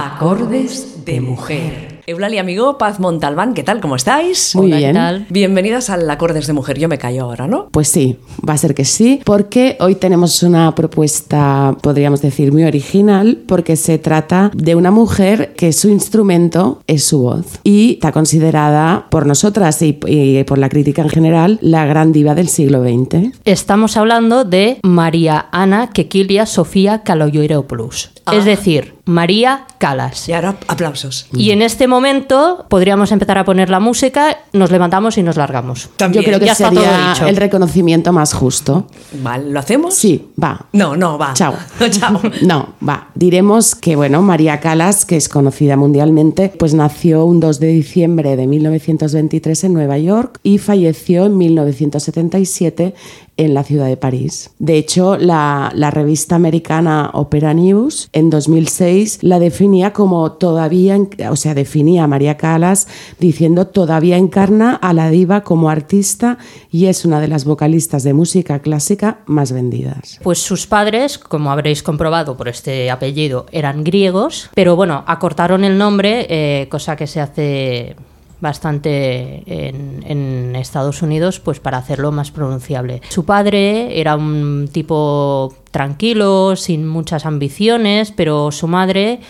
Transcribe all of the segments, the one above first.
Acordes de mujer. Eulalia amigo, Paz Montalbán, ¿qué tal? ¿Cómo estáis? Muy Hola, ¿qué bien. tal? Bienvenidas al Acordes de mujer. Yo me callo ahora, ¿no? Pues sí, va a ser que sí, porque hoy tenemos una propuesta, podríamos decir, muy original, porque se trata de una mujer que su instrumento es su voz y está considerada por nosotras y, y por la crítica en general la gran diva del siglo XX. Estamos hablando de María Ana Kekilia Sofía Kaloyoiropoulos. Ah. Es decir, María Calas. Y ahora aplausos. Y en este momento podríamos empezar a poner la música, nos levantamos y nos largamos. También. Yo creo que Ya está todo sería dicho. el reconocimiento más justo. Vale, ¿lo hacemos? Sí, va. No, no, va. Chao. Chao. No, va. Diremos que, bueno, María Calas, que es conocida mundialmente, pues nació un 2 de diciembre de 1923 en Nueva York y falleció en 1977 en la ciudad de París. De hecho, la, la revista americana Opera News en 2006 la definía como todavía, o sea, definía a María Calas diciendo todavía encarna a la diva como artista y es una de las vocalistas de música clásica más vendidas. Pues sus padres, como habréis comprobado por este apellido, eran griegos, pero bueno, acortaron el nombre, eh, cosa que se hace bastante en, Estados Unidos, pues para hacerlo más pronunciable. Su padre era un tipo tranquilo, sin muchas ambiciones, pero su madre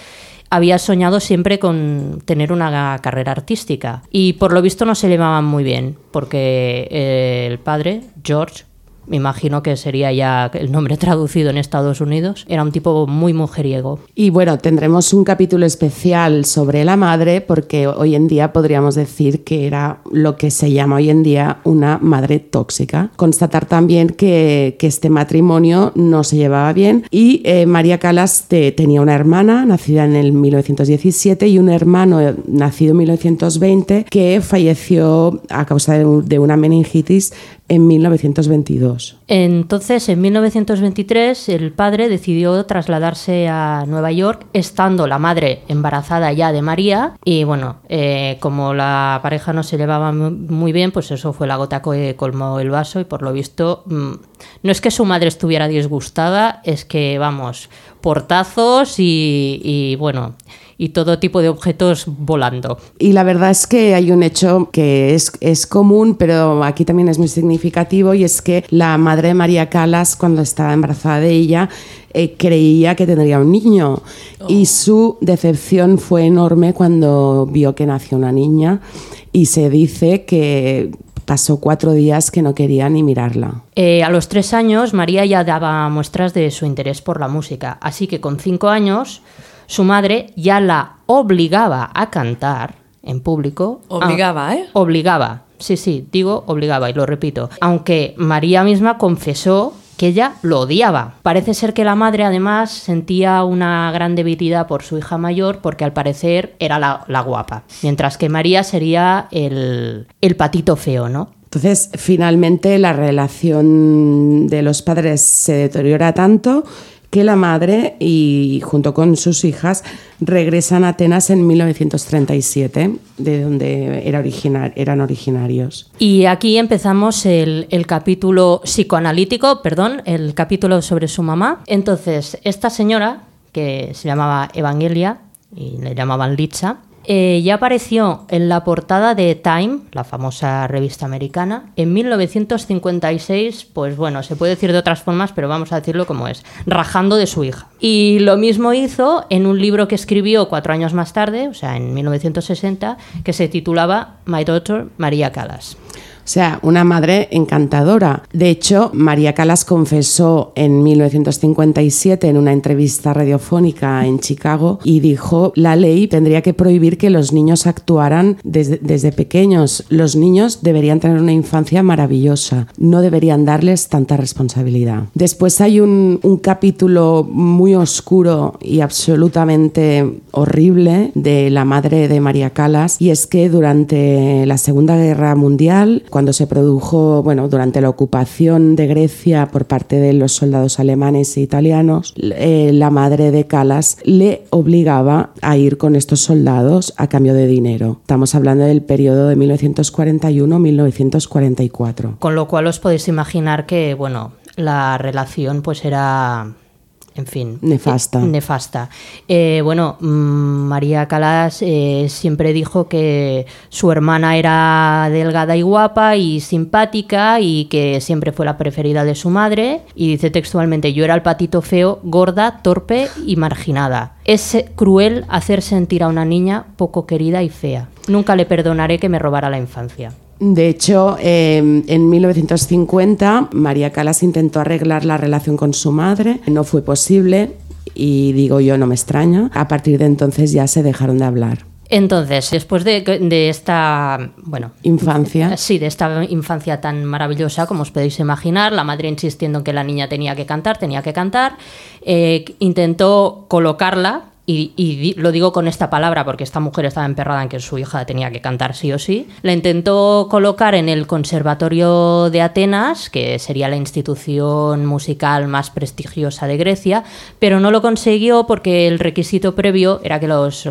había soñado siempre con tener una carrera artística y por lo visto no se llevaban muy bien porque eh, el padre, George, me imagino que sería ya el nombre traducido en Estados Unidos, era un tipo muy mujeriego. Y bueno, tendremos un capítulo especial sobre la madre porque hoy en día podríamos decir que era lo que se llama hoy en día una madre tóxica. Constatar también que, que este matrimonio no se llevaba bien y eh, María Calas te- tenía una hermana nacida en el 1917 y un hermano eh, nacido en 1920 que falleció a causa de, un- de una meningitis en 1922. Entonces, en 1923, el padre decidió trasladarse a Nueva York, estando la madre embarazada ya de María. Y bueno, eh, como la pareja no se llevaba mu- muy bien, pues eso fue la gota que colmó el vaso. Y por lo visto, mm, no es que su madre estuviera disgustada, es que, vamos, portazos y bueno, y todo tipo de objetos volando. Y la verdad es que hay un hecho que es, es común, pero aquí también es muy significativo, y es que la madre de María Calas, cuando estaba embarazada de ella, eh, creía que tendría un niño. Y su decepción fue enorme cuando vio que nació una niña, y se dice que pasó cuatro días que no quería ni mirarla. Eh, a los tres años, María ya daba muestras de su interés por la música, así que con cinco años, su madre ya la obligaba a cantar en público. Obligaba, Ah, ¿eh? Obligaba, sí, sí, digo obligaba y lo repito. Aunque María misma confesó que ella lo odiaba. Parece ser que la madre además sentía una gran debilidad por su hija mayor porque al parecer era la, la guapa, mientras que María sería el, el patito feo, ¿no? Entonces, finalmente la relación de los padres se deteriora tanto que la madre y junto con sus hijas regresan a Atenas en 1937, de donde era eran originarios. Y aquí empezamos el, el capítulo psicoanalítico, perdón, el capítulo sobre su mamá. Entonces, esta señora, que se llamaba Evangelia y le llamaban Litza, eh, ya apareció en la portada de Time, la famosa revista americana, en 1956, pues bueno, se puede decir de otras formas, pero vamos a decirlo como es, rajando de su hija. Y lo mismo hizo en un libro que escribió cuatro años más tarde, o sea, en 1960, que se titulaba My Daughter María Calas. O sea, una madre encantadora. De hecho, María Calas confesó en 1957 en una entrevista radiofónica en Chicago y dijo, la ley tendría que prohibir que los niños actuaran desde, desde pequeños. Los niños deberían tener una infancia maravillosa, no deberían darles tanta responsabilidad. Después hay un, un capítulo muy oscuro y absolutamente horrible de la madre de María Calas y es que durante la Segunda Guerra Mundial, cuando se produjo, bueno, durante la ocupación de Grecia por parte de los soldados alemanes e italianos, eh, la madre de Calas le obligaba a ir con estos soldados a cambio de dinero. Estamos hablando del periodo de 1941-1944. Con lo cual os podéis imaginar que, bueno, la relación pues era en fin. Nefasta. Eh, nefasta. Eh, bueno, mm, María Calas eh, siempre dijo que su hermana era delgada y guapa y simpática y que siempre fue la preferida de su madre. Y dice textualmente, yo era el patito feo, gorda, torpe y marginada. Es cruel hacer sentir a una niña poco querida y fea. Nunca le perdonaré que me robara la infancia. De hecho, eh, en 1950 María Calas intentó arreglar la relación con su madre, no fue posible y digo yo, no me extraña. A partir de entonces ya se dejaron de hablar. Entonces, después de, de, esta, bueno, infancia, sí, de esta infancia tan maravillosa como os podéis imaginar, la madre insistiendo en que la niña tenía que cantar, tenía que cantar, eh, intentó colocarla y, lo digo con esta palabra porque esta mujer estaba emperrada en que su hija tenía que cantar sí o sí, la intentó colocar en el Conservatorio de Atenas, que sería la institución musical más prestigiosa de Grecia, pero no lo consiguió porque el requisito previo era que los...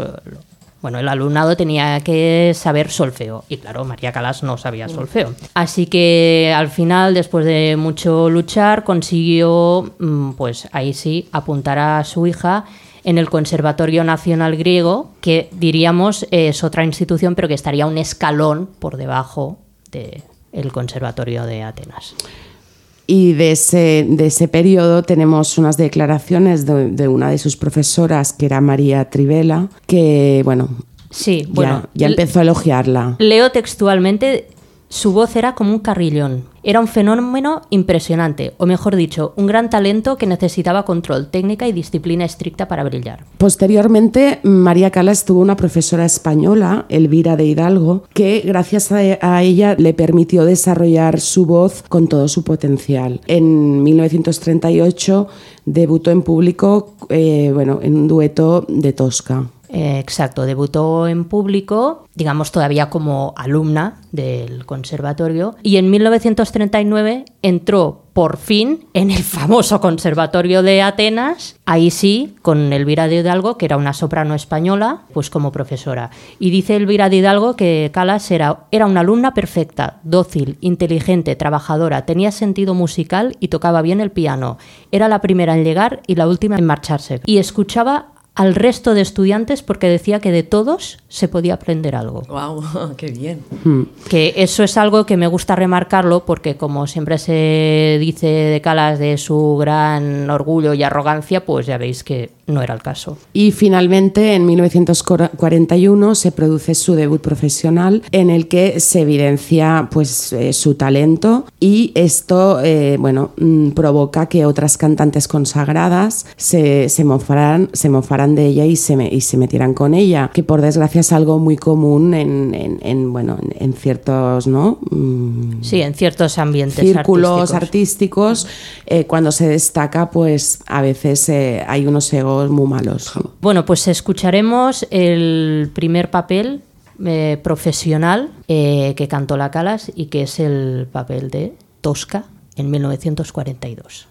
Bueno, el alumnado tenía que saber solfeo y claro, María Calas no sabía solfeo. Así que al final, después de mucho luchar, consiguió, mm, pues ahí sí, apuntar a su hija en el Conservatorio Nacional Griego, que diríamos es otra institución, pero que estaría un escalón por debajo del Conservatorio de Atenas. Y de ese, de ese periodo tenemos unas declaraciones de, una de sus profesoras, que era María Trivela, que, bueno, sí, bueno ya empezó a elogiarla. Leo textualmente, su voz era como un carrillón. Era un fenómeno impresionante, o mejor dicho, un gran talento que necesitaba control, técnica y disciplina estricta para brillar. Posteriormente, María Calas tuvo una profesora española, Elvira de Hidalgo, que gracias a ella le permitió desarrollar su voz con todo su potencial. En 1938 debutó en público eh, bueno, en un dueto de Tosca. Eh, exacto, debutó en público, digamos todavía como alumna del conservatorio, y en 1939 entró por fin en el famoso Conservatorio de Atenas, ahí sí, con Elvira de Hidalgo, que era una soprano española, pues como profesora. Y dice Elvira de Hidalgo que Calas era, era una alumna perfecta, dócil, inteligente, trabajadora, tenía sentido musical y tocaba bien el piano. Era la primera en llegar y la última en marcharse. Y escuchaba al resto de estudiantes porque decía que de todos se podía aprender algo. ¡Wow! ¡Qué bien! Hmm. Que eso es algo que me gusta remarcarlo porque como siempre se dice de Calas de su gran orgullo y arrogancia, pues ya veis que no era el caso. Y finalmente en 1941 se produce su debut profesional en el que se evidencia pues eh, su talento y esto eh, bueno mm, provoca que otras cantantes consagradas se, se mofaran, se mofaran de ella y se, y se metieran con ella, que por desgracia es algo muy común en, bueno, en, ciertos, ¿no? Mm, sí, en ciertos ambientes círculos artísticos, eh, cuando se destaca, pues a veces hay unos egos muy malos. Bueno, pues escucharemos el primer papel eh, profesional que cantó la Calas y que es el papel de Tosca en 1942.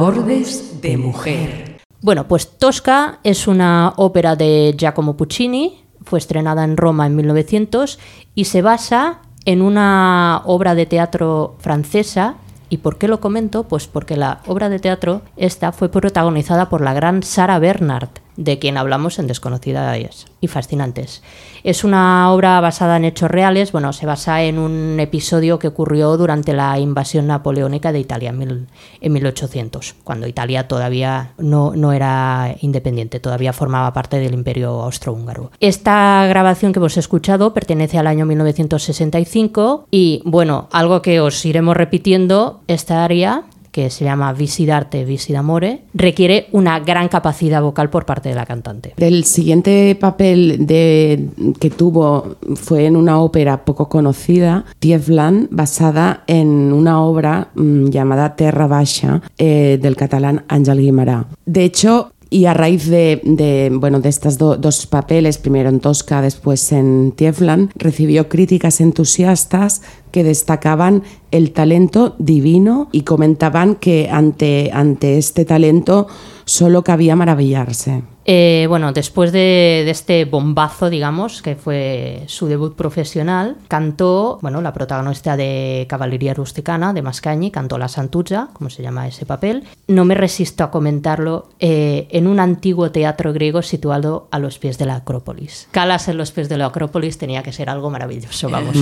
Acordes de mujer. Bueno, pues Tosca es una ópera de Giacomo Puccini, fue estrenada en Roma en 1900 y se basa en una obra de teatro francesa. ¿Y por qué lo comento? Pues porque la obra de teatro esta fue protagonizada por la gran Sarah Bernhardt, de quien hablamos en Desconocidas y Fascinantes. Es una obra basada en hechos reales, bueno, se basa en un episodio que ocurrió durante la invasión napoleónica de Italia en, mil- en 1800, cuando Italia todavía no, no era independiente, todavía formaba parte del imperio austrohúngaro. Esta grabación que hemos escuchado pertenece al año 1965 y, bueno, algo que os iremos repitiendo, esta área que se llama Visidarte, Visidamore, requiere una gran capacidad vocal por parte de la cantante. El siguiente papel que tuvo fue en una ópera poco conocida, Tiefland, basada en una obra mm, llamada Terra Baixa eh, del catalán Àngel Guimarà. De hecho, y a raíz de, de, bueno, de estos do- dos papeles, primero en Tosca, después en Tiefland, recibió críticas entusiastas que destacaban el talento divino y comentaban que ante, ante este talento solo cabía maravillarse. Eh, bueno, después de, de este bombazo, digamos, que fue su debut profesional, cantó, bueno, la protagonista de Caballería Rusticana, de Mascagni, cantó La Santuzza, como se llama ese papel. No me resisto a comentarlo, eh, en un antiguo teatro griego situado a los pies de la Acrópolis. Calas en los pies de la Acrópolis tenía que ser algo maravilloso, vamos.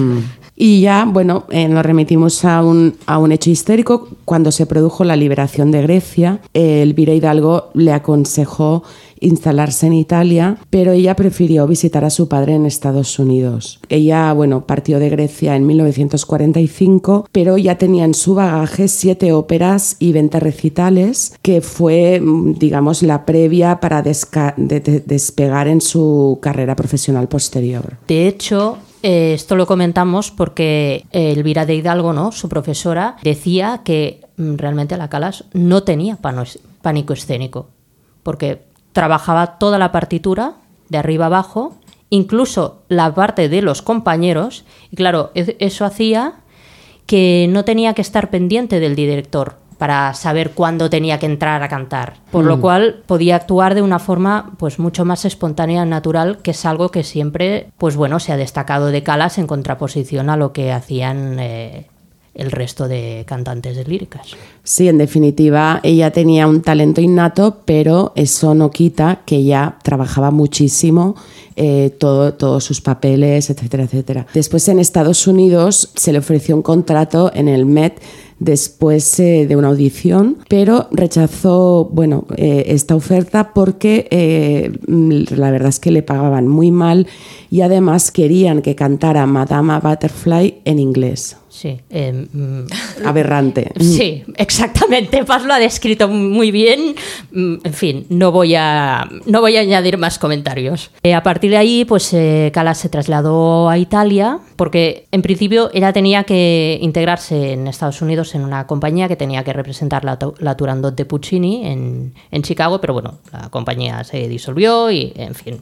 Y ya, bueno, eh, nos remitimos a un, a un hecho histórico. Cuando se produjo la liberación de Grecia, eh, Elvira Hidalgo le aconsejó instalarse en Italia, pero ella prefirió visitar a su padre en Estados Unidos. Ella, bueno, partió de Grecia en 1945, pero ya tenía en su bagaje siete óperas y 20 recitales, que fue, mm, digamos, la previa para despegar en su carrera profesional posterior. De hecho, eh, esto lo comentamos porque Elvira de Hidalgo, ¿no? su profesora, decía que mm, realmente la Calas no tenía pánico escénico, porque trabajaba toda la partitura de arriba abajo, incluso la parte de los compañeros, y claro, e- eso hacía que no tenía que estar pendiente del director para saber cuándo tenía que entrar a cantar, por lo cual podía actuar de una forma pues mucho más espontánea y natural, que es algo que siempre pues bueno, se ha destacado de Calas en contraposición a lo que hacían eh, el resto de cantantes de líricas. Sí, en definitiva, ella tenía un talento innato, pero eso no quita que ella trabajaba muchísimo eh, todo, todos sus papeles, etcétera, etcétera. Después en Estados Unidos se le ofreció un contrato en el Met después eh, de una audición, pero rechazó bueno, eh, esta oferta porque la verdad es que le pagaban muy mal y además querían que cantara Madama Butterfly en inglés. Sí, eh, mm, Aberrante. Sí, exactamente. Paz lo ha descrito muy bien. Mm, En fin, no voy a, no voy a añadir más comentarios. Eh, a partir de ahí, pues eh, Calas se trasladó a Italia porque en principio ella tenía que integrarse en Estados Unidos en una compañía que tenía que representar la, la Turandot de Puccini en, en Chicago, pero bueno, la compañía se disolvió y, en fin.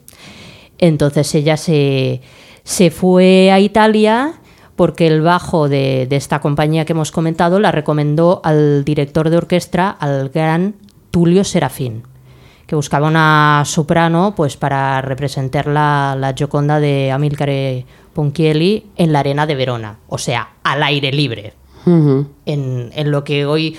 Entonces ella se, se fue a Italia porque el bajo de, de esta compañía que hemos comentado la recomendó al director de orquesta, al gran Tulio Serafín, que buscaba una soprano pues, para representar la, la Gioconda de Amilcare Ponchielli en la arena de Verona, o sea, al aire libre, en, en lo que hoy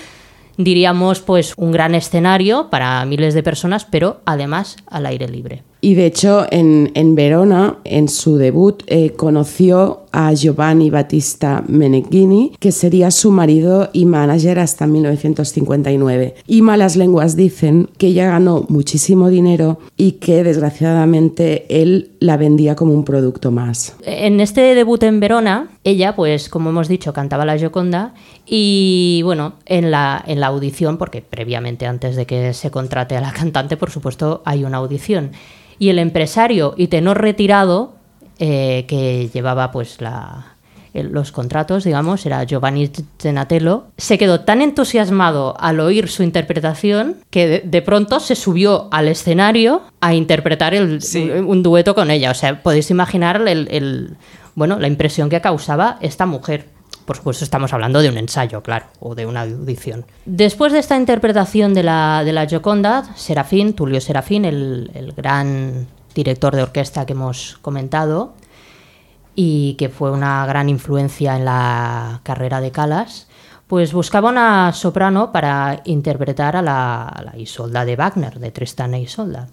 diríamos pues un gran escenario para miles de personas, pero además al aire libre. Y de hecho, en, en Verona, en su debut, eh, conoció a Giovanni Battista Meneghini, que sería su marido y manager hasta 1959. Y malas lenguas dicen que ella ganó muchísimo dinero y que desgraciadamente él la vendía como un producto más. En este debut en Verona, ella, pues como hemos dicho, cantaba la Gioconda y bueno, en la, en la audición, porque previamente antes de que se contrate a la cantante, por supuesto, hay una audición. Y el empresario y tenor retirado eh, que llevaba pues la, los contratos, digamos, era Giovanni Zenatello, se quedó tan entusiasmado al oír su interpretación que de, de pronto se subió al escenario a interpretar el, Sí. un dueto con ella. O sea, podéis imaginar el, el- bueno, la impresión que causaba esta mujer. Por supuesto, estamos hablando de un ensayo, claro, o de una audición. Después de esta interpretación de la, de la Gioconda, Serafín, Tulio Serafín, el, el gran director de orquesta que hemos comentado, y que fue una gran influencia en la carrera de Calas, pues buscaba una soprano para interpretar a la, a la Isolda de Wagner, de Tristan e Isolda.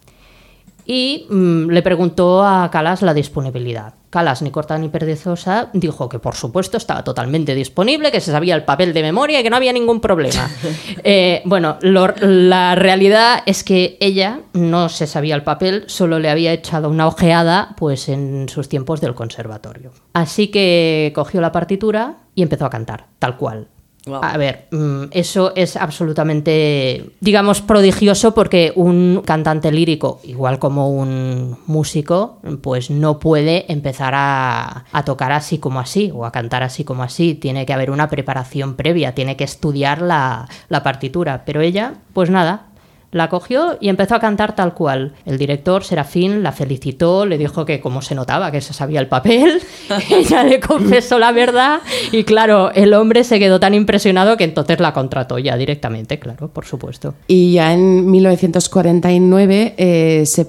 Y mm, le preguntó a Calas la disponibilidad. Calas, ni corta ni perezosa, dijo que por supuesto estaba totalmente disponible, que se sabía el papel de memoria y que no había ningún problema. Eh, bueno, lo- la realidad es que ella no se sabía el papel, solo le había echado una ojeada pues en sus tiempos del conservatorio. Así que cogió la partitura y empezó a cantar, tal cual. A ver, mm, eso es absolutamente, digamos, prodigioso porque un cantante lírico, igual como un músico, pues no puede empezar a, tocar así como así o a cantar así como así. Tiene que haber una preparación previa, tiene que estudiar la partitura. Pero ella, pues nada. La cogió y empezó a cantar tal cual. El director, Serafín, la felicitó, le dijo que como se notaba que se sabía el papel, ella le confesó la verdad y claro, el hombre se quedó tan impresionado que entonces la contrató ya directamente, claro, por supuesto. Y ya en 1949 eh, se,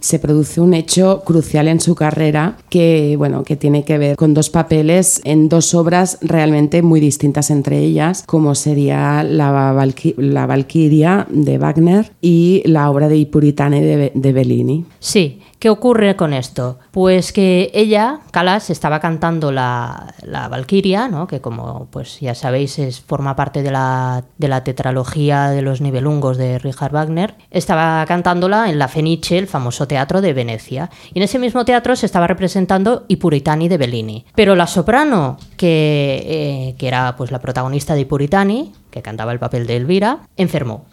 se produce un hecho crucial en su carrera que, bueno, que tiene que ver con dos papeles en dos obras realmente muy distintas entre ellas, como sería la, Valqui- la Valquiria de Wagner y la obra de I Puritani de, Be- de Bellini. Sí, ¿qué ocurre con esto? Pues que ella, Calas, estaba cantando la, la Valquiria, ¿no? que como pues ya sabéis es, forma parte de la, de la tetralogía de los Nibelungos de Richard Wagner, estaba cantándola en la Fenice, el famoso teatro de Venecia. Y en ese mismo teatro se estaba representando I Puritani de Bellini. Pero la soprano, que, eh, que era pues, la protagonista de I Puritani, que cantaba el papel de Elvira, enfermó.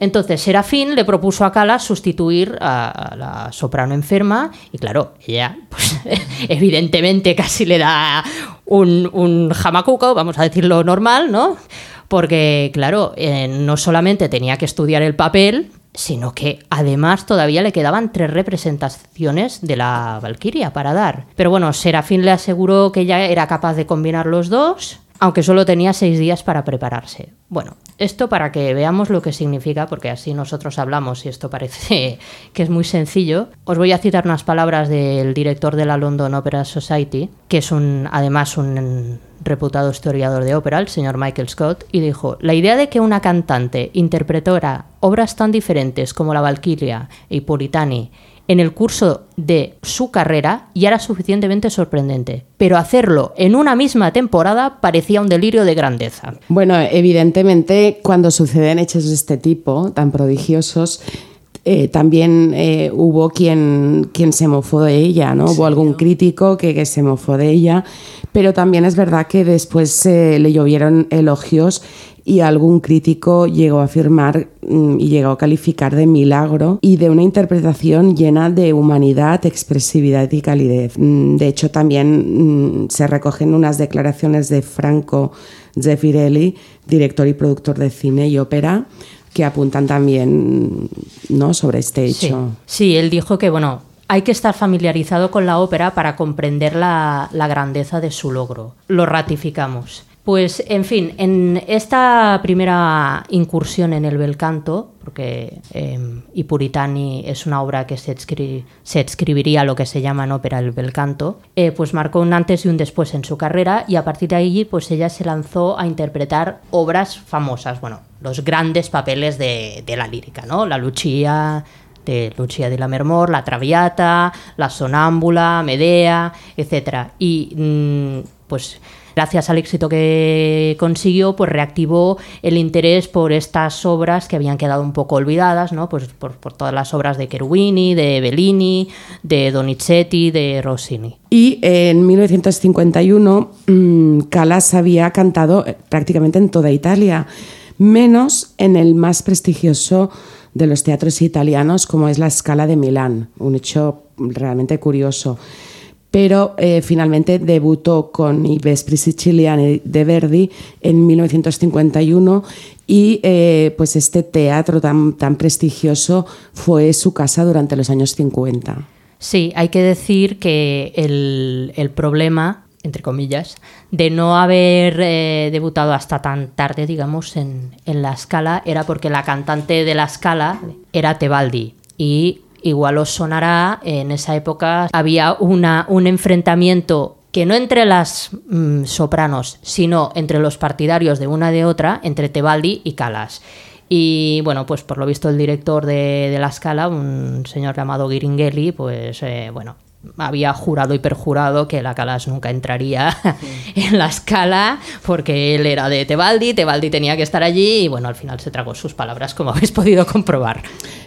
Entonces Serafín le propuso a Calas sustituir a, la soprano enferma y claro, ella pues, evidentemente casi le da un, un jamacuco, vamos a decirlo normal, ¿no? Porque claro, eh, no solamente tenía que estudiar el papel, sino que además todavía le quedaban tres representaciones de la Valquiria para dar. Pero bueno, Serafín le aseguró que ella era capaz de combinar los dos, aunque solo tenía seis días para prepararse. Bueno, esto para que veamos lo que significa, porque así nosotros hablamos y esto parece que es muy sencillo. Os voy a citar unas palabras del director de la London Opera Society, que es un, además un reputado historiador de ópera, el señor Michael Scott, y dijo, la idea de que una cantante interpretara obras tan diferentes como la Valquiria y Puritani en el curso de su carrera ya era suficientemente sorprendente, pero hacerlo en una misma temporada parecía un delirio de grandeza. Bueno, evidentemente cuando suceden hechos de este tipo, tan prodigiosos, eh, también eh, hubo quien, quien se mofó de ella, ¿no? Hubo algún crítico que, que se mofó de ella, pero también es verdad que después eh, le llovieron elogios y algún crítico llegó a afirmar mm, y llegó a calificar de milagro y de una interpretación llena de humanidad, expresividad y calidez. Mm, De hecho, también mm, se recogen unas declaraciones de Franco Zeffirelli, director y productor de cine y ópera, que apuntan también ¿no? sobre este Sí, hecho. sí, él dijo que, bueno, hay que estar familiarizado con la ópera para comprender la, la grandeza de su logro. Lo ratificamos. Pues, en fin, en esta primera incursión en el bel canto, porque eh, es una obra que se, escri- se escribiría lo que se llama en ópera el bel canto, eh, pues marcó un antes y un después en su carrera y a partir de ahí pues ella se lanzó a interpretar obras famosas, bueno, los grandes papeles de, de la lírica, ¿no? La Lucia, de Lucia di Lammermoor, la Traviata, la Sonámbula, Medea, etc. Y mm, pues gracias al éxito que consiguió, pues reactivó el interés por estas obras que habían quedado un poco olvidadas, ¿no? Pues por, todas las obras de Cherubini, de Bellini, de Donizetti, de Rossini. Y en 1951 mm, Calas había cantado eh, prácticamente en toda Italia, menos en el más prestigioso de los teatros italianos como es la Scala de Milán, un hecho realmente curioso. Pero eh, finalmente debutó con I Vespri Siciliani de Verdi en 1951 y eh, pues este teatro tan, tan prestigioso fue su casa durante los años 50. Sí, hay que decir que el, el problema entre comillas, de no haber eh, debutado hasta tan tarde, digamos, en, en la escala, era porque la cantante de la escala era Tebaldi. Y igual os sonará, en esa época había una, un enfrentamiento que no entre las mm, sopranos, sino entre los partidarios de una de otra, entre Tebaldi y Calas. Y bueno, pues por lo visto el director de, la escala, un señor llamado Giringhelli, pues eh, bueno, había jurado y perjurado que la Calas nunca entraría en la escala porque él era de Tebaldi, Tebaldi tenía que estar allí y bueno, al final se tragó sus palabras como habéis podido comprobar.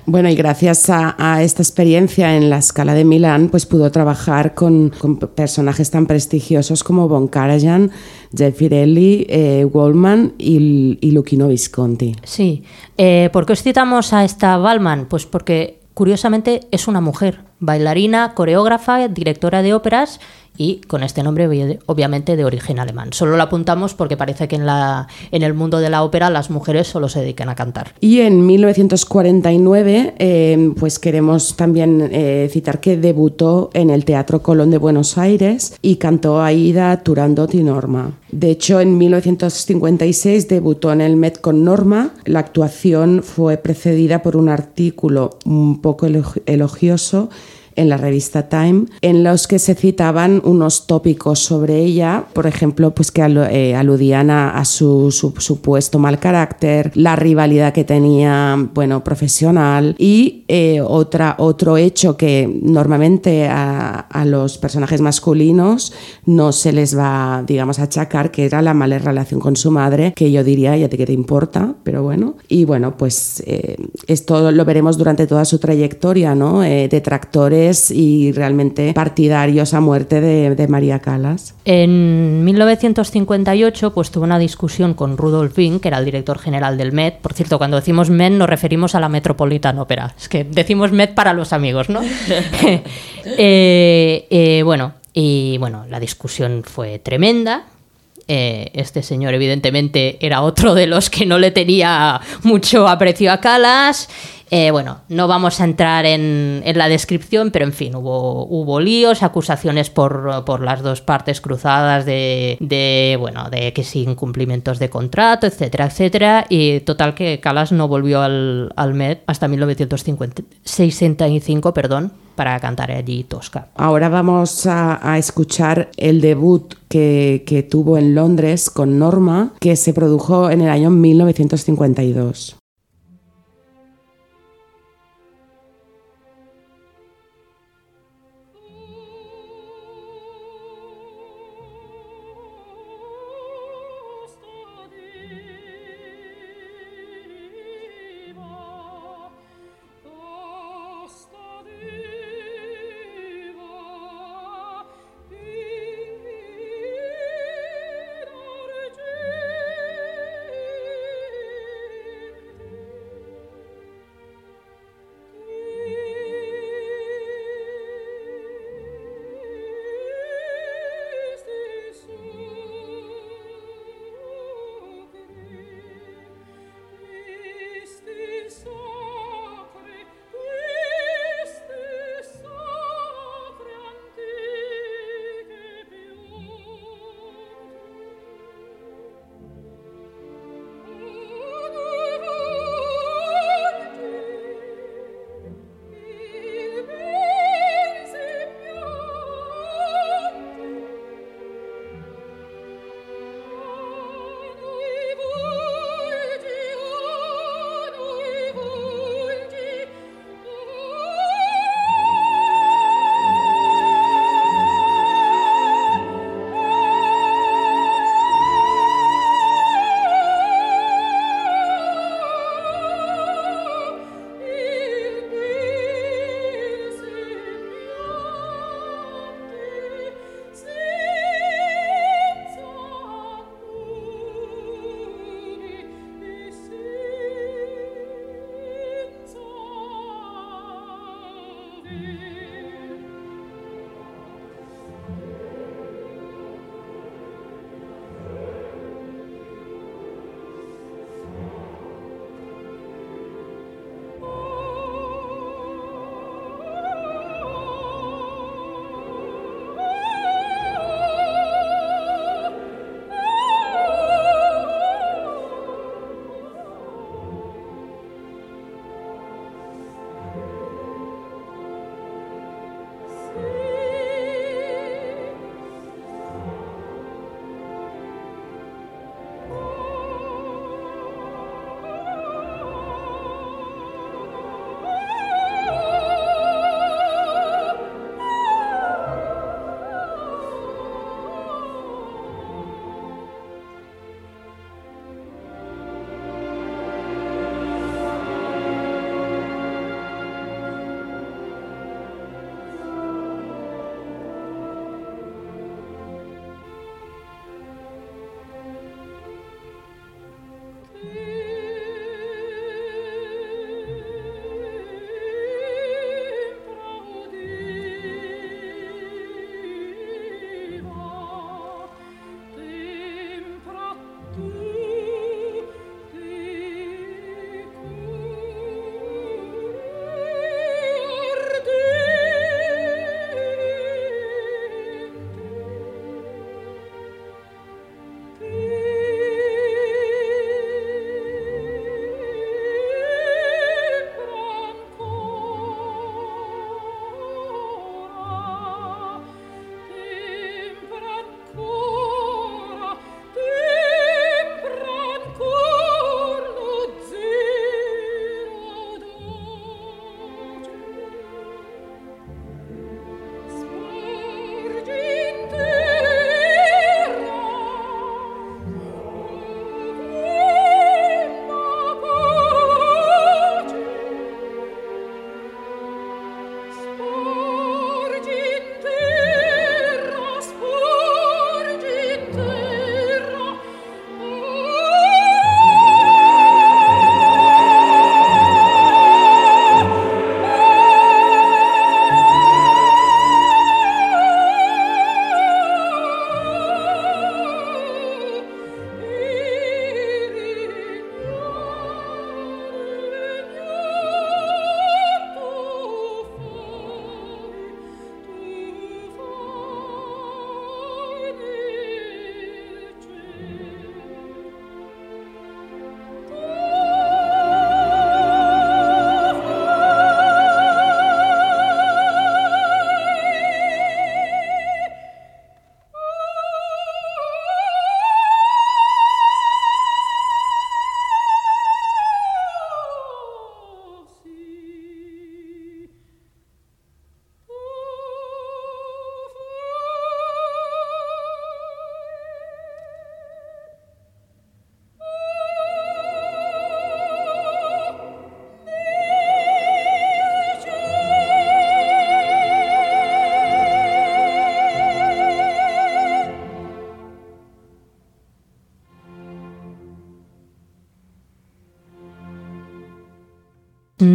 Bueno, y gracias a, a esta experiencia en la escala de Milán, pues pudo trabajar con, con personajes tan prestigiosos como Von Karajan, Gelfirelli, eh, Wallman y, y Luchino Visconti. Sí, eh, ¿por qué os citamos a esta Ballman? Pues porque curiosamente es una mujer, bailarina, coreógrafa, directora de óperas y con este nombre obviamente de origen alemán. Solo lo apuntamos porque parece que en, la, en el mundo de la ópera las mujeres solo se dedican a cantar. Y en 1949 eh, pues queremos también eh, citar que debutó en el Teatro Colón de Buenos Aires y cantó Aida, Turandot y Norma. De hecho, en 1956 debutó en el Met con Norma. La actuación fue precedida por un artículo un poco elogioso en la revista Time, en los que se citaban unos tópicos sobre ella, por ejemplo, pues que eh, aludían a, a su, su, supuesto mal carácter, la rivalidad que tenía, bueno, profesional y eh, otra, otro hecho que normalmente a, a, los personajes masculinos no se les va, digamos, a achacar, que era la mala relación con su madre, que yo diría, ya te que te importa, pero bueno. Y bueno, pues eh, esto lo veremos durante toda su trayectoria, ¿no? Eh, y realmente partidarios a muerte de, de, María Calas. En 1958 pues tuvo una discusión con Rudolf Wink, que era el director general del Met. Por cierto, cuando decimos Met nos referimos a la Metropolitan Opera. Es que decimos Met para los amigos, ¿no? eh, eh, bueno, y bueno, la discusión fue tremenda. Eh, este señor evidentemente era otro de los que no le tenía mucho aprecio a Calas. Eh, bueno, no vamos a entrar en, la descripción, pero en fin, hubo, líos, acusaciones por, las dos partes cruzadas de, de, bueno, de que sin cumplimientos de contrato, etcétera, etcétera. Y total que Calas no volvió al, al Met hasta 1965, perdón, para cantar allí Tosca. Ahora vamos a, escuchar el debut que tuvo en Londres con Norma, que se produjo en el año 1952.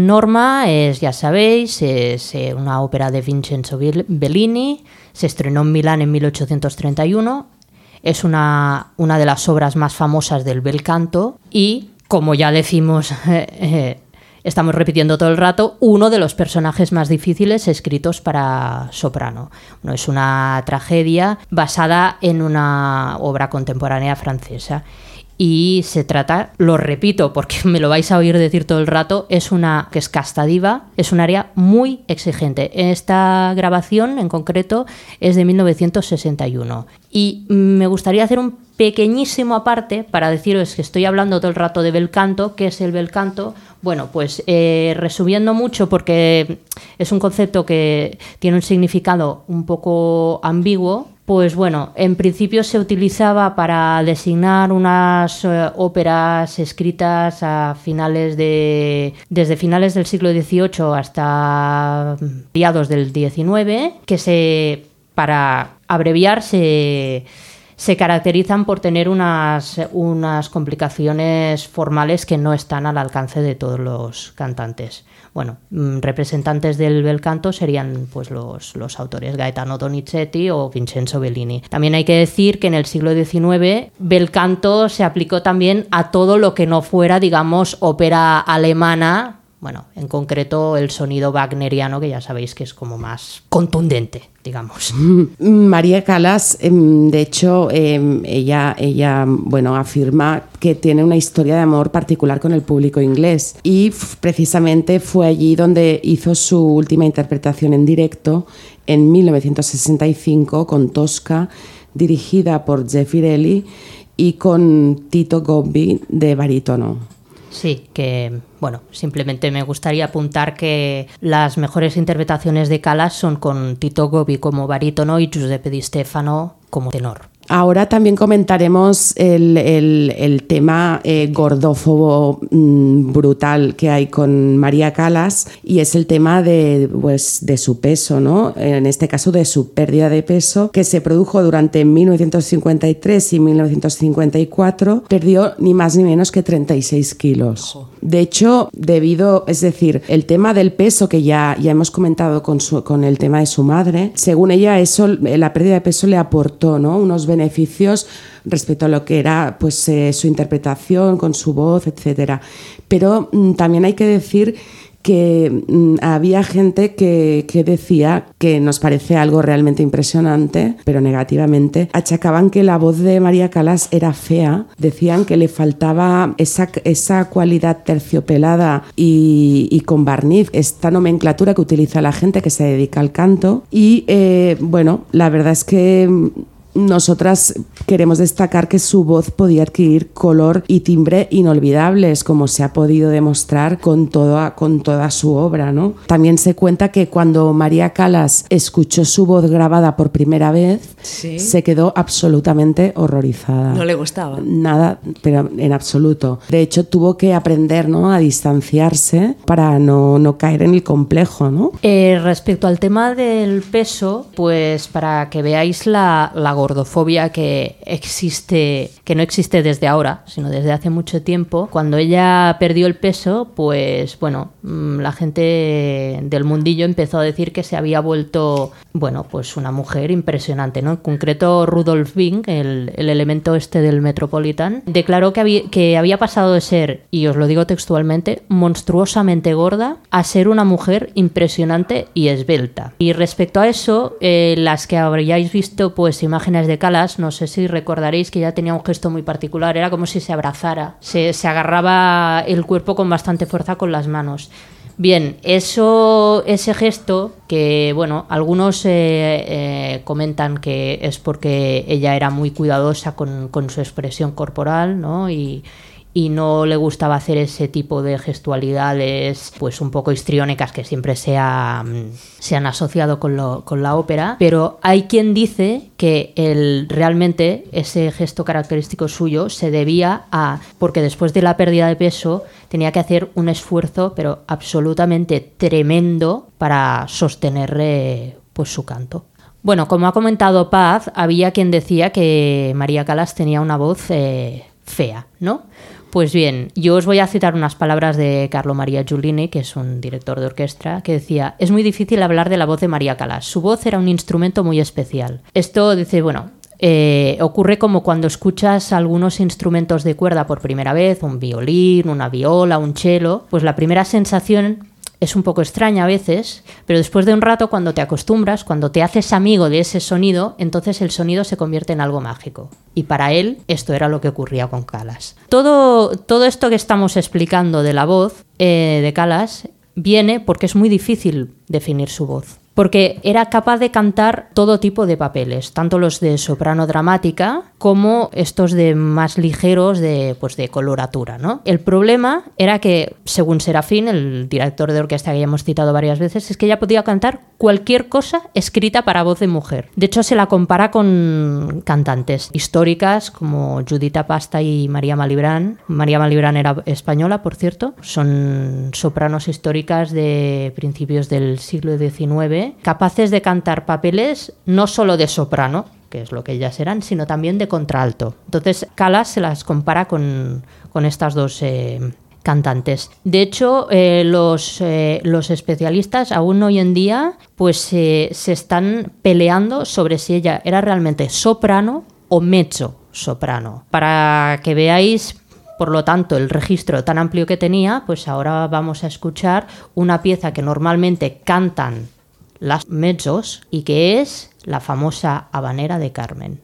Norma es, ya sabéis, es eh, una ópera de Vincenzo Bellini, se estrenó en Milán en 1831, es una, una de las obras más famosas del bel canto y, como ya decimos, eh, estamos repitiendo todo el rato, uno de los personajes más difíciles escritos para soprano. No es una tragedia basada en una obra contemporánea francesa y se trata, lo repito porque me lo vais a oír decir todo el rato, es una que es casta diva, es un área muy exigente. Esta grabación en concreto es de 1961 y me gustaría hacer un pequeñísimo aparte para deciros que estoy hablando todo el rato de bel canto, ¿qué es el bel canto? Bueno, pues eh, resumiendo mucho porque es un concepto que tiene un significado un poco ambiguo, pues bueno, en principio se utilizaba para designar unas eh, óperas escritas a finales de desde finales del siglo XVIII hasta mediados del XIX, que se para abreviar se se caracterizan por tener unas, unas complicaciones formales que no están al alcance de todos los cantantes. Bueno, mm, representantes del bel canto serían pues, los, los autores Gaetano Donizetti o Vincenzo Bellini. También hay que decir que en el siglo XIX bel canto se aplicó también a todo lo que no fuera, digamos, ópera alemana bueno, en concreto el sonido wagneriano, que ya sabéis que es como más contundente, digamos. María Calas, em, de hecho, em, ella, ella bueno, afirma que tiene una historia de amor particular con el público inglés y precisamente fue allí donde hizo su última interpretación en directo en 1965 con Tosca, dirigida por Jeff Irelli y con Tito Gobbi de barítono. Sí, que bueno, simplemente me gustaría apuntar que las mejores interpretaciones de Calas son con Tito Gobi como barítono y Giuseppe Di Stefano como tenor. Ahora también comentaremos el, tema eh, gordófobo mm, brutal que hay con María Calas y es el tema de, pues, de su peso, ¿no? En este caso de su pérdida de peso que se produjo durante 1953 y 1954. Perdió ni más ni menos que 36 kilos. De hecho, debido, es decir, el tema del peso que ya, ya hemos comentado con, su, con el tema de su madre, según ella, eso, la pérdida de peso le aportó ¿no? unos beneficios respecto a lo que era pues, eh, su interpretación con su voz, etc. Pero mm, también hay que decir que mm, había gente que, decía que nos parece algo realmente impresionante, pero negativamente, achacaban que la voz de María Calas era fea, decían que le faltaba esa, esa cualidad terciopelada y, con barniz, esta nomenclatura que utiliza la gente que se dedica al canto. Y eh, bueno, la verdad es que nosotras queremos destacar que su voz podía adquirir color y timbre inolvidables, como se ha podido demostrar con toda, con toda su obra. ¿no? También se cuenta que cuando María Calas escuchó su voz grabada por primera vez, se quedó absolutamente horrorizada. No le gustaba. Nada, pero en absoluto. De hecho, tuvo que aprender ¿no? a distanciarse para no, no caer en el complejo. ¿no? Eh, respecto al tema del peso, pues para que veáis la, la gordofobia que existe, que no existe desde ahora, sino desde hace mucho tiempo. Cuando ella perdió el peso, pues bueno, mm, la gente del mundillo empezó a decir que se había vuelto, bueno, pues una mujer impresionante, ¿no? En concreto, Rudolf Bing, el, elemento este del Metropolitan, declaró que había, que había pasado de ser, y os lo digo textualmente, monstruosamente gorda a ser una mujer impresionante y esbelta. Y respecto a eso, eh, las que habríais visto, pues imágenes de Calas, no sé si recordaréis que ya tenía un gesto muy particular, era como si se abrazara, se, agarraba el cuerpo con bastante fuerza con las manos. Bien, eso, ese gesto que, bueno, algunos eh, eh, comentan que es porque ella era muy cuidadosa con, con su expresión corporal, ¿no? Y, y no le gustaba hacer ese tipo de gestualidades pues un poco histriónicas que siempre se, se han asociado con, lo, con, la ópera, pero hay quien dice que el, realmente ese gesto característico suyo se debía a, porque después de la pérdida de peso tenía que hacer un esfuerzo pero absolutamente tremendo para sostener pues su canto. Bueno, como ha comentado Paz, había quien decía que María Calas tenía una voz eh, fea, ¿no? Pues bien, yo os voy a citar unas palabras de Carlo Maria Giulini, que es un director de orquesta, que decía, es muy difícil hablar de la voz de María Calas. Su voz era un instrumento muy especial. Esto dice, bueno, eh, ocurre como cuando escuchas algunos instrumentos de cuerda por primera vez, un violín, una viola, un cello, pues la primera sensación es un poco extraña a veces, pero después de un rato, cuando te acostumbras, cuando te haces amigo de ese sonido, entonces el sonido se convierte en algo mágico. Y para él esto era lo que ocurría con Calas. Todo, todo esto que estamos explicando de la voz eh, de Calas viene porque es muy difícil definir su voz porque era capaz de cantar todo tipo de papeles, tanto los de soprano dramática como estos de más ligeros de, pues de coloratura. ¿no? El problema era que, según Serafín, el director de orquesta que ya hemos citado varias veces, es que ella podía cantar cualquier cosa escrita para voz de mujer. De hecho, se la compara con cantantes históricas como Judita Pasta y María Malibran. María Malibran era española, por cierto. Son sopranos históricas de principios del siglo XIX capaces de cantar papeles no solo de soprano, que es lo que ellas eran, sino también de contralto. Entonces, Calas se las compara con, estas dos eh, cantantes. De hecho, eh, los, eh, los, especialistas aún hoy en día pues se están peleando sobre si ella era realmente soprano o mezzo soprano. Para que veáis por lo tanto, el registro tan amplio que tenía, pues ahora vamos a escuchar una pieza que normalmente cantan las mezzos y que es la famosa habanera de Carmen.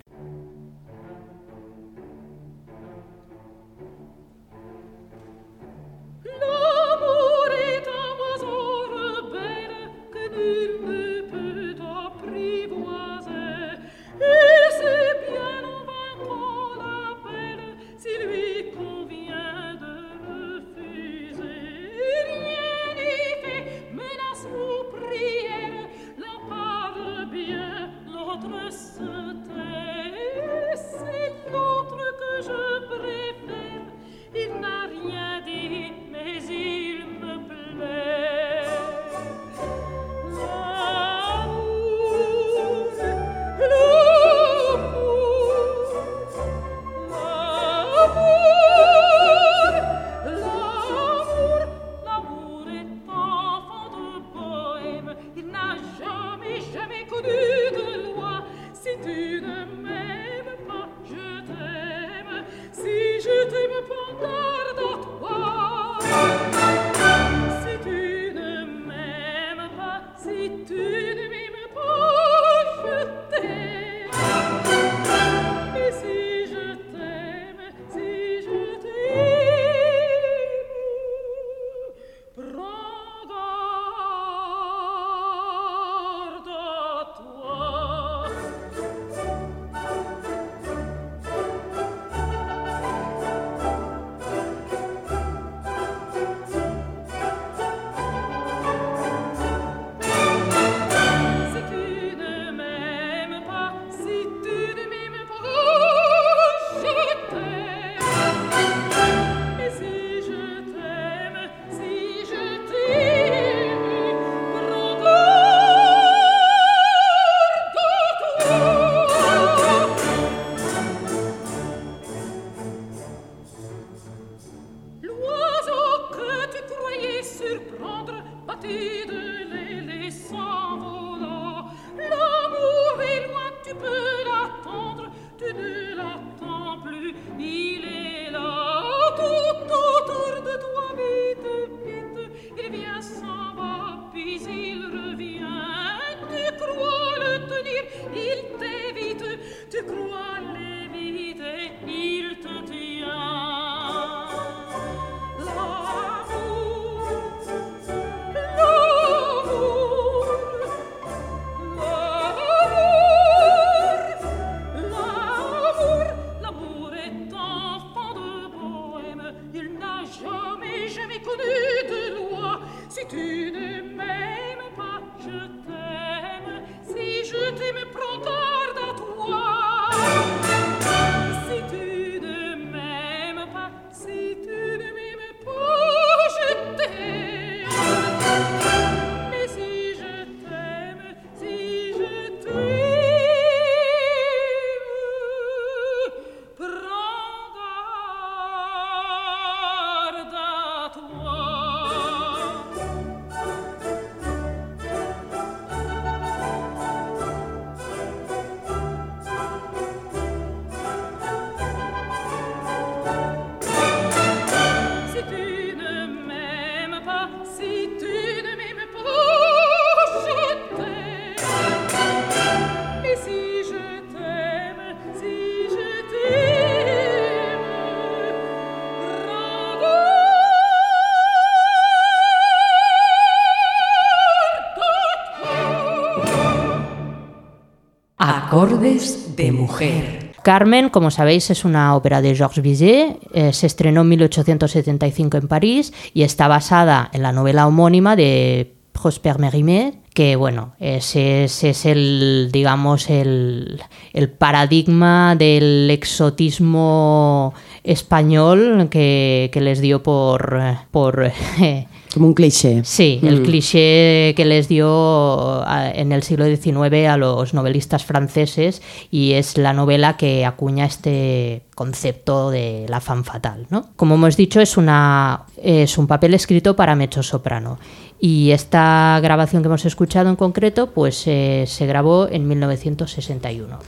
Acordes de mujer. Carmen, como sabéis, es una ópera de Georges Bizet. eh, se estrenó en 1875 en París y está basada en la novela homónima de Prosper Mérimée, que bueno, ese, es el, digamos, el, el paradigma del exotismo español que, que les dio por, eh, por eh, Como un cliché. Sí, el cliché que les dio a- en el siglo XIX a los novelistas franceses y es la novela que acuña este concepto de la fan fatal. ¿no? Como hemos dicho, es, una, es un papel escrito para mezzo-soprano y esta grabación que hemos escuchado en concreto pues eh, se grabó en 1961.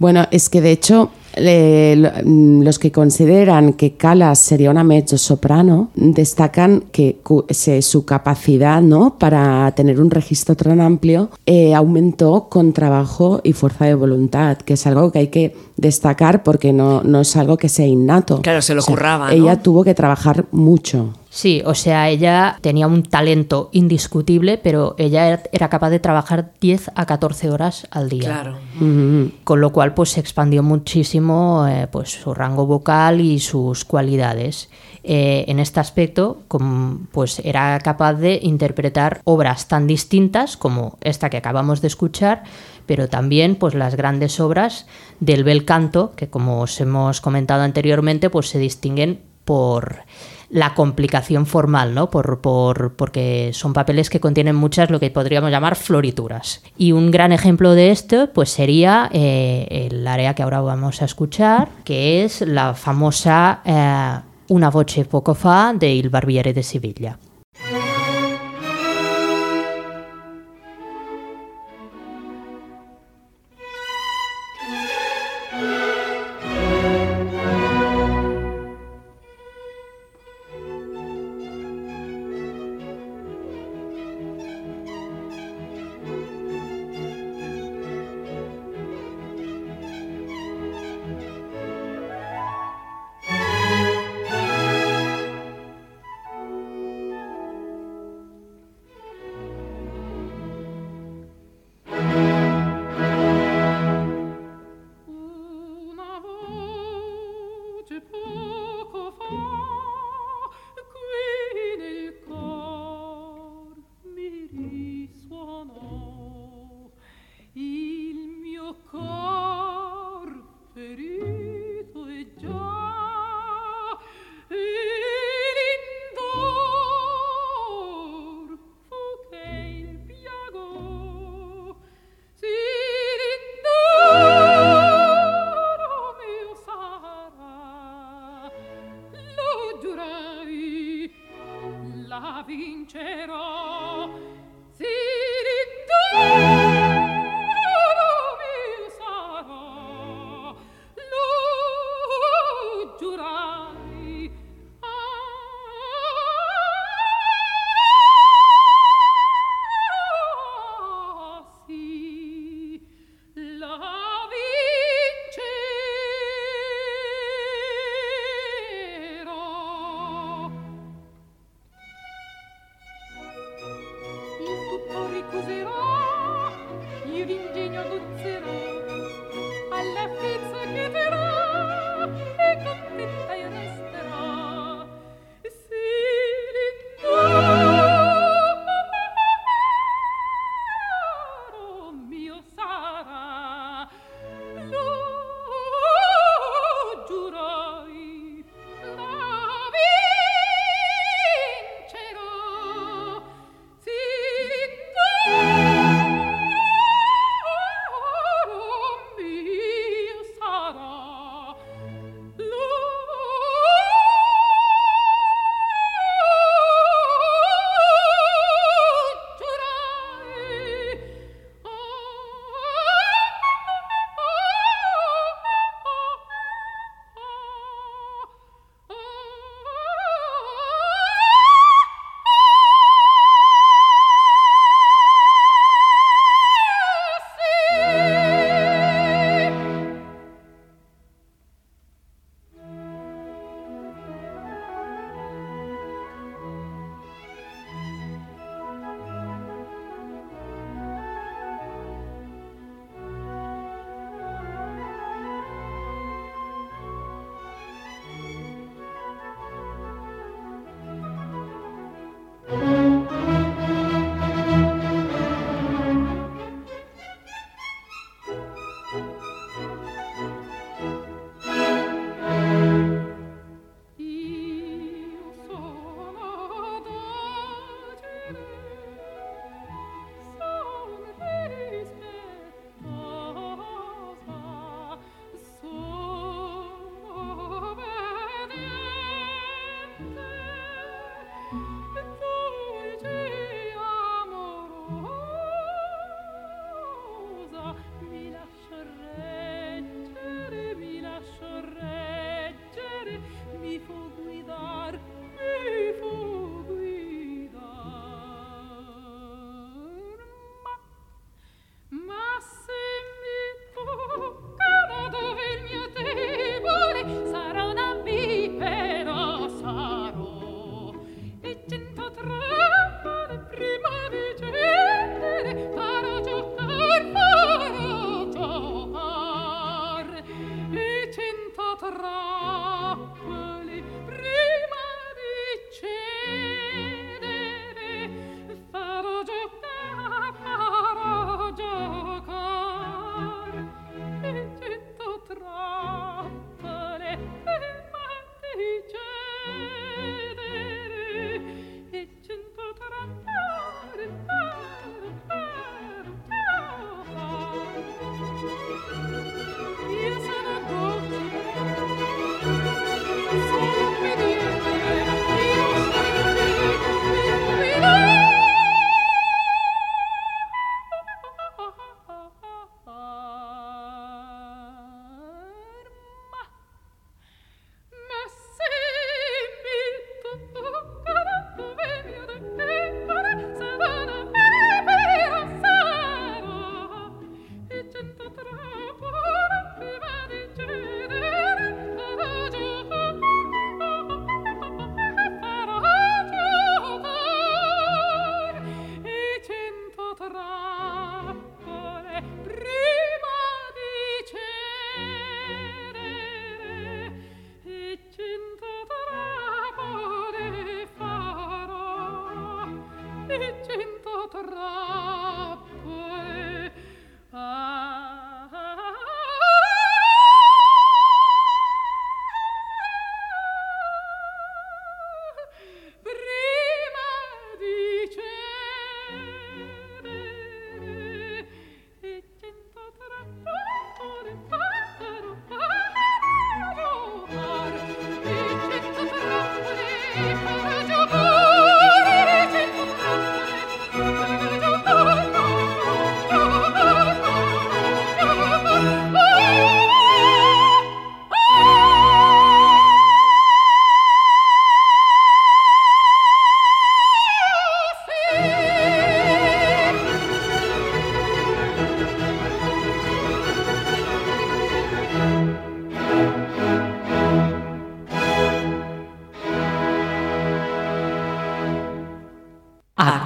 Bueno, es que de hecho eh, mm, los que consideran que Calas sería una mezzo soprano destacan que su capacidad ¿no? para tener un registro tan amplio eh, aumentó con trabajo y fuerza de voluntad, que es algo que hay que destacar porque no, no es algo que sea innato. Claro, se lo curraba, ¿no? Ella tuvo que trabajar mucho. Sí, o sea, ella tenía un talento indiscutible, pero ella era- era capaz de trabajar 10 a 14 horas al día. Claro. con lo cual pues se expandió muchísimo eh, pues su rango vocal y sus cualidades. Eh, en este aspecto pues era capaz de interpretar obras tan distintas como esta que acabamos de escuchar pero también pues las grandes obras del bel canto que como os hemos comentado anteriormente pues se distinguen por la complicación formal, ¿no? Por, por- porque son papeles que contienen muchas lo que podríamos llamar florituras. Y un gran ejemplo de esto, pues sería eh, el área que ahora vamos a escuchar, que es la famosa eh, Una voce poco fa de Il Barbiere de Sevilla.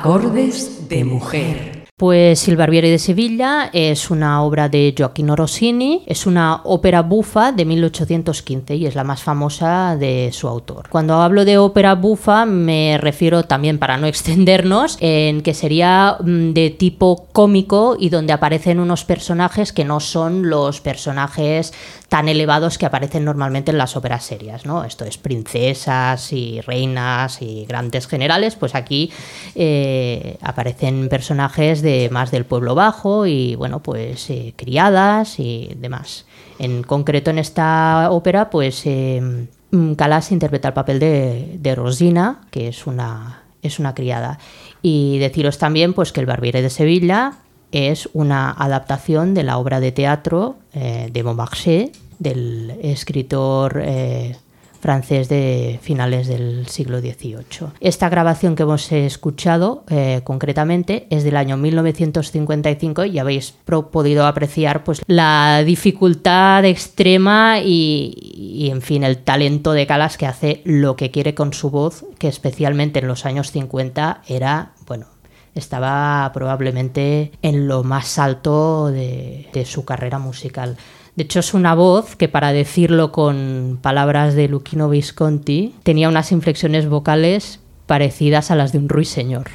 Acordes de mujer. Pues El Barbieri de Sevilla es una obra de Gioacchino Rossini, es una ópera bufa de 1815 y es la más famosa de su autor. Cuando hablo de ópera bufa me refiero también, para no extendernos, en que sería mm, de tipo cómico y donde aparecen unos personajes que no son los personajes tan elevados que aparecen normalmente en las óperas serias, ¿no? Esto es princesas y reinas y grandes generales, pues aquí eh, aparecen personajes de más del pueblo bajo y bueno, pues eh, criadas y demás. En concreto en esta ópera, pues eh, Calas interpreta el papel de, Rosina, que es una, es una criada. Y deciros también pues que El Barbiere de Sevilla es una adaptación de la obra de teatro de Beaumarchais del escritor eh, francés de finales del siglo XVIII. Esta grabación que hemos escuchado eh, concretamente es del año 1955 y habéis podido apreciar pues, la dificultad extrema y, en fin, el talento de Calas que hace lo que quiere con su voz, que especialmente en los años 50 era, bueno, estaba probablemente en lo más alto de su carrera musical. De hecho, es una voz que, para decirlo con palabras de Luchino Visconti, tenía unas inflexiones vocales parecidas a las de un ruiseñor.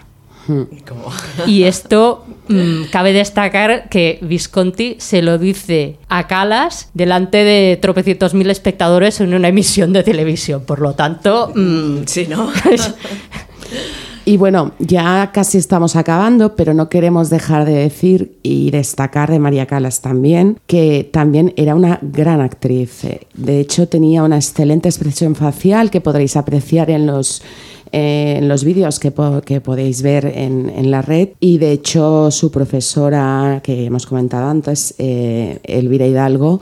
Hmm. Y esto mm, cabe destacar que Visconti se lo dice a Calas delante de tropecientos mil espectadores en una emisión de televisión. Por lo tanto, mm, sí, ¿no? Y bueno, ya casi estamos acabando, pero no queremos dejar de decir y destacar de María Calas también, que también era una gran actriz. De hecho, tenía una excelente expresión facial que podréis apreciar en los en los vídeos que, que, podéis ver en, la red y de hecho su profesora que hemos comentado antes, eh, Elvira Hidalgo,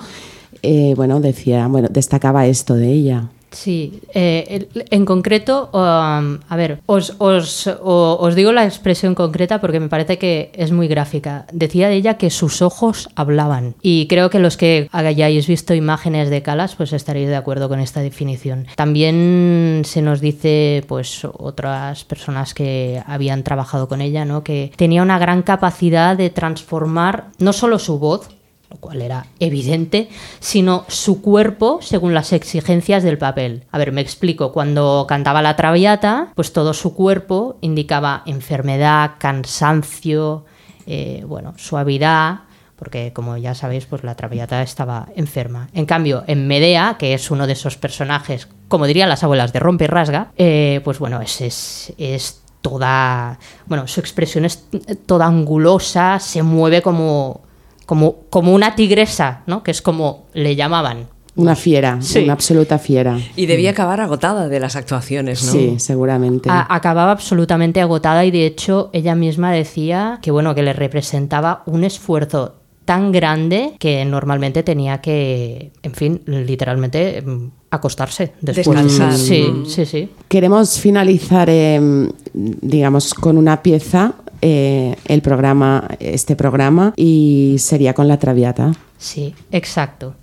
eh, bueno, decía, bueno, destacaba esto de ella. Sí, eh, en concreto, um, a ver, os, os, digo la expresión concreta porque me parece que es muy gráfica. Decía de ella que sus ojos hablaban y creo que los que hayáis visto imágenes de Calas pues estaréis de acuerdo con esta definición. También se nos dice pues otras personas que habían trabajado con ella, ¿no? que tenía una gran capacidad de transformar no solo su voz, lo cual era evidente, sino su cuerpo según las exigencias del papel. A ver, me explico, cuando cantaba la traviata, pues todo su cuerpo indicaba enfermedad, cansancio, eh, bueno, suavidad, porque como ya sabéis, pues la traviata estaba enferma. En cambio, en Medea, que es uno de esos personajes, como dirían las abuelas de rompe y rasga, eh, pues bueno, es, es, es toda, bueno, su expresión es toda angulosa, se mueve como, como, como una tigresa, ¿no? Que es como le llamaban. Una fiera, Sí. una absoluta fiera. Y debía acabar agotada de las actuaciones, ¿no? Sí, seguramente. A- acababa absolutamente agotada y de hecho ella misma decía que bueno, que le representaba un esfuerzo tan grande que normalmente tenía que, en fin, literalmente mm, acostarse después. Descansar. Sí, Mm. sí, sí. Queremos finalizar, eh, digamos, con una pieza eh, el programa, este programa, y sería con la Traviata. Sí, exacto.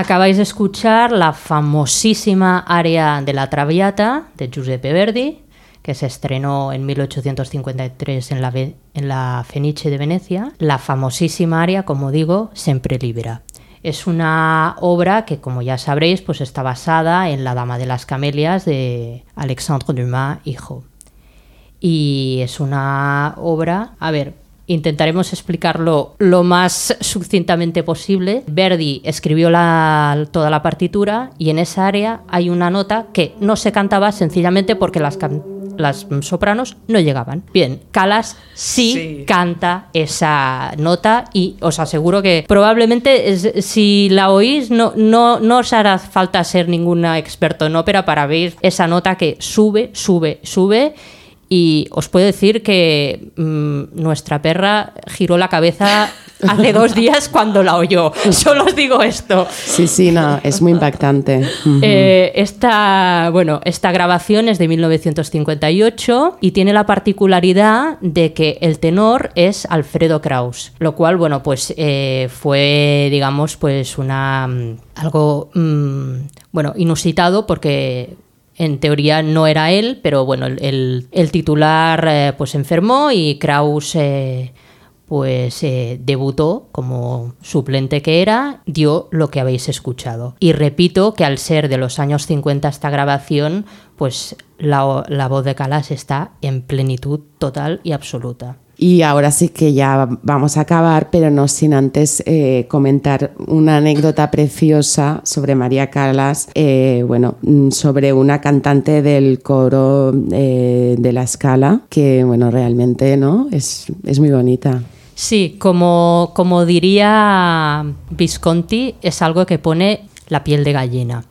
Acabáis de escuchar la famosísima aria de la Traviata de Giuseppe Verdi, que se estrenó en 1853 en la, en la Fenice de Venecia. La famosísima aria, como digo, Sempre Libera. Es una obra que, como ya sabréis, pues está basada en La Dama de las Camelias de Alexandre Dumas, hijo. Y es una obra, a ver, intentaremos explicarlo lo más sucintamente posible. Verdi escribió la- toda la partitura y en esa área hay una nota que no se cantaba sencillamente porque las, can- las sopranos no llegaban. Bien, Calas sí, Sí. canta esa nota y os aseguro que probablemente es- si la oís no, no, no os hará falta ser ninguna experto en ópera para ver esa nota que sube, sube, sube y os puedo decir que mm, nuestra perra giró la cabeza hace dos días cuando la oyó. Solo os digo esto. Sí, sí, no, es muy impactante. Eh, esta, bueno, esta grabación es de 1958 y tiene la particularidad de que el tenor es Alfredo Kraus, lo cual, bueno, pues eh, fue, digamos, pues una mm, algo, mm, bueno, inusitado porque en teoría no era él, pero bueno, el, titular eh, pues enfermó y Kraus eh, pues eh, debutó como suplente que era, dio lo que habéis escuchado. Y repito que al ser de los años 50 esta grabación, pues la, la voz de Calas está en plenitud total y absoluta. Y ahora sí que ya vamos a acabar, pero no sin antes eh, comentar una anécdota preciosa sobre María Calas, eh, bueno, mm, sobre una cantante del coro eh, de la escala, que bueno, realmente no es, es muy bonita. Sí, como, como diría Visconti, es algo que pone la piel de gallina.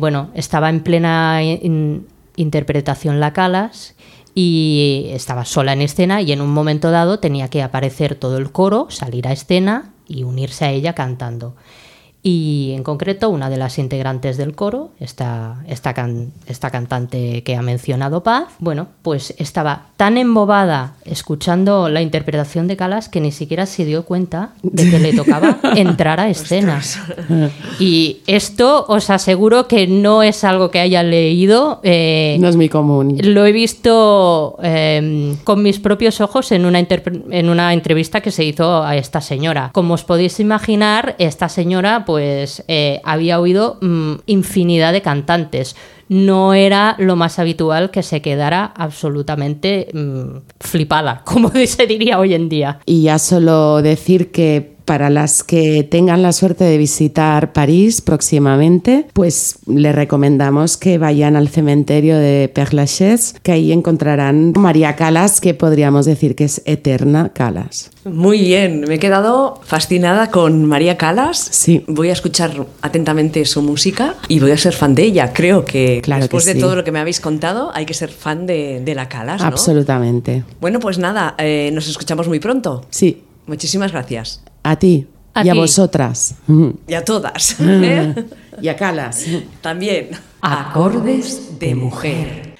Bueno, estaba en plena in- interpretación la Calas y estaba sola en escena y en un momento dado tenía que aparecer todo el coro, salir a escena y unirse a ella cantando. Y en concreto, una de las integrantes del coro, esta, esta, can- esta cantante que ha mencionado Paz, bueno, pues estaba tan embobada escuchando la interpretación de Calas que ni siquiera se dio cuenta de que le tocaba entrar a escena. Y esto os aseguro que no es algo que haya leído. eh, No es muy común. lo he visto eh, con mis propios ojos en una, en una entrevista que se hizo a esta señora. Como os podéis imaginar, esta señora pues eh, había oído mm, infinidad de cantantes. No era lo más habitual que se quedara absolutamente mm, flipada, como se diría hoy en día. Y ya solo decir que para las que tengan la suerte de visitar París próximamente, pues les recomendamos que vayan al cementerio de Père Lachaise, que ahí encontrarán María Calas, que podríamos decir que es eterna Calas. Muy bien, me he quedado fascinada con María Calas. Sí. Voy a escuchar atentamente su música y voy a ser fan de ella. Creo que Claro después que de sí. todo lo que me habéis contado, hay que ser fan de, de la Calas, ¿no? Absolutamente. Bueno, pues nada, eh, nos escuchamos muy pronto. Sí, Muchísimas gracias. A ti A y a vosotras. Y a todas. ¿eh? y a Calas. También. Acordes de mujer.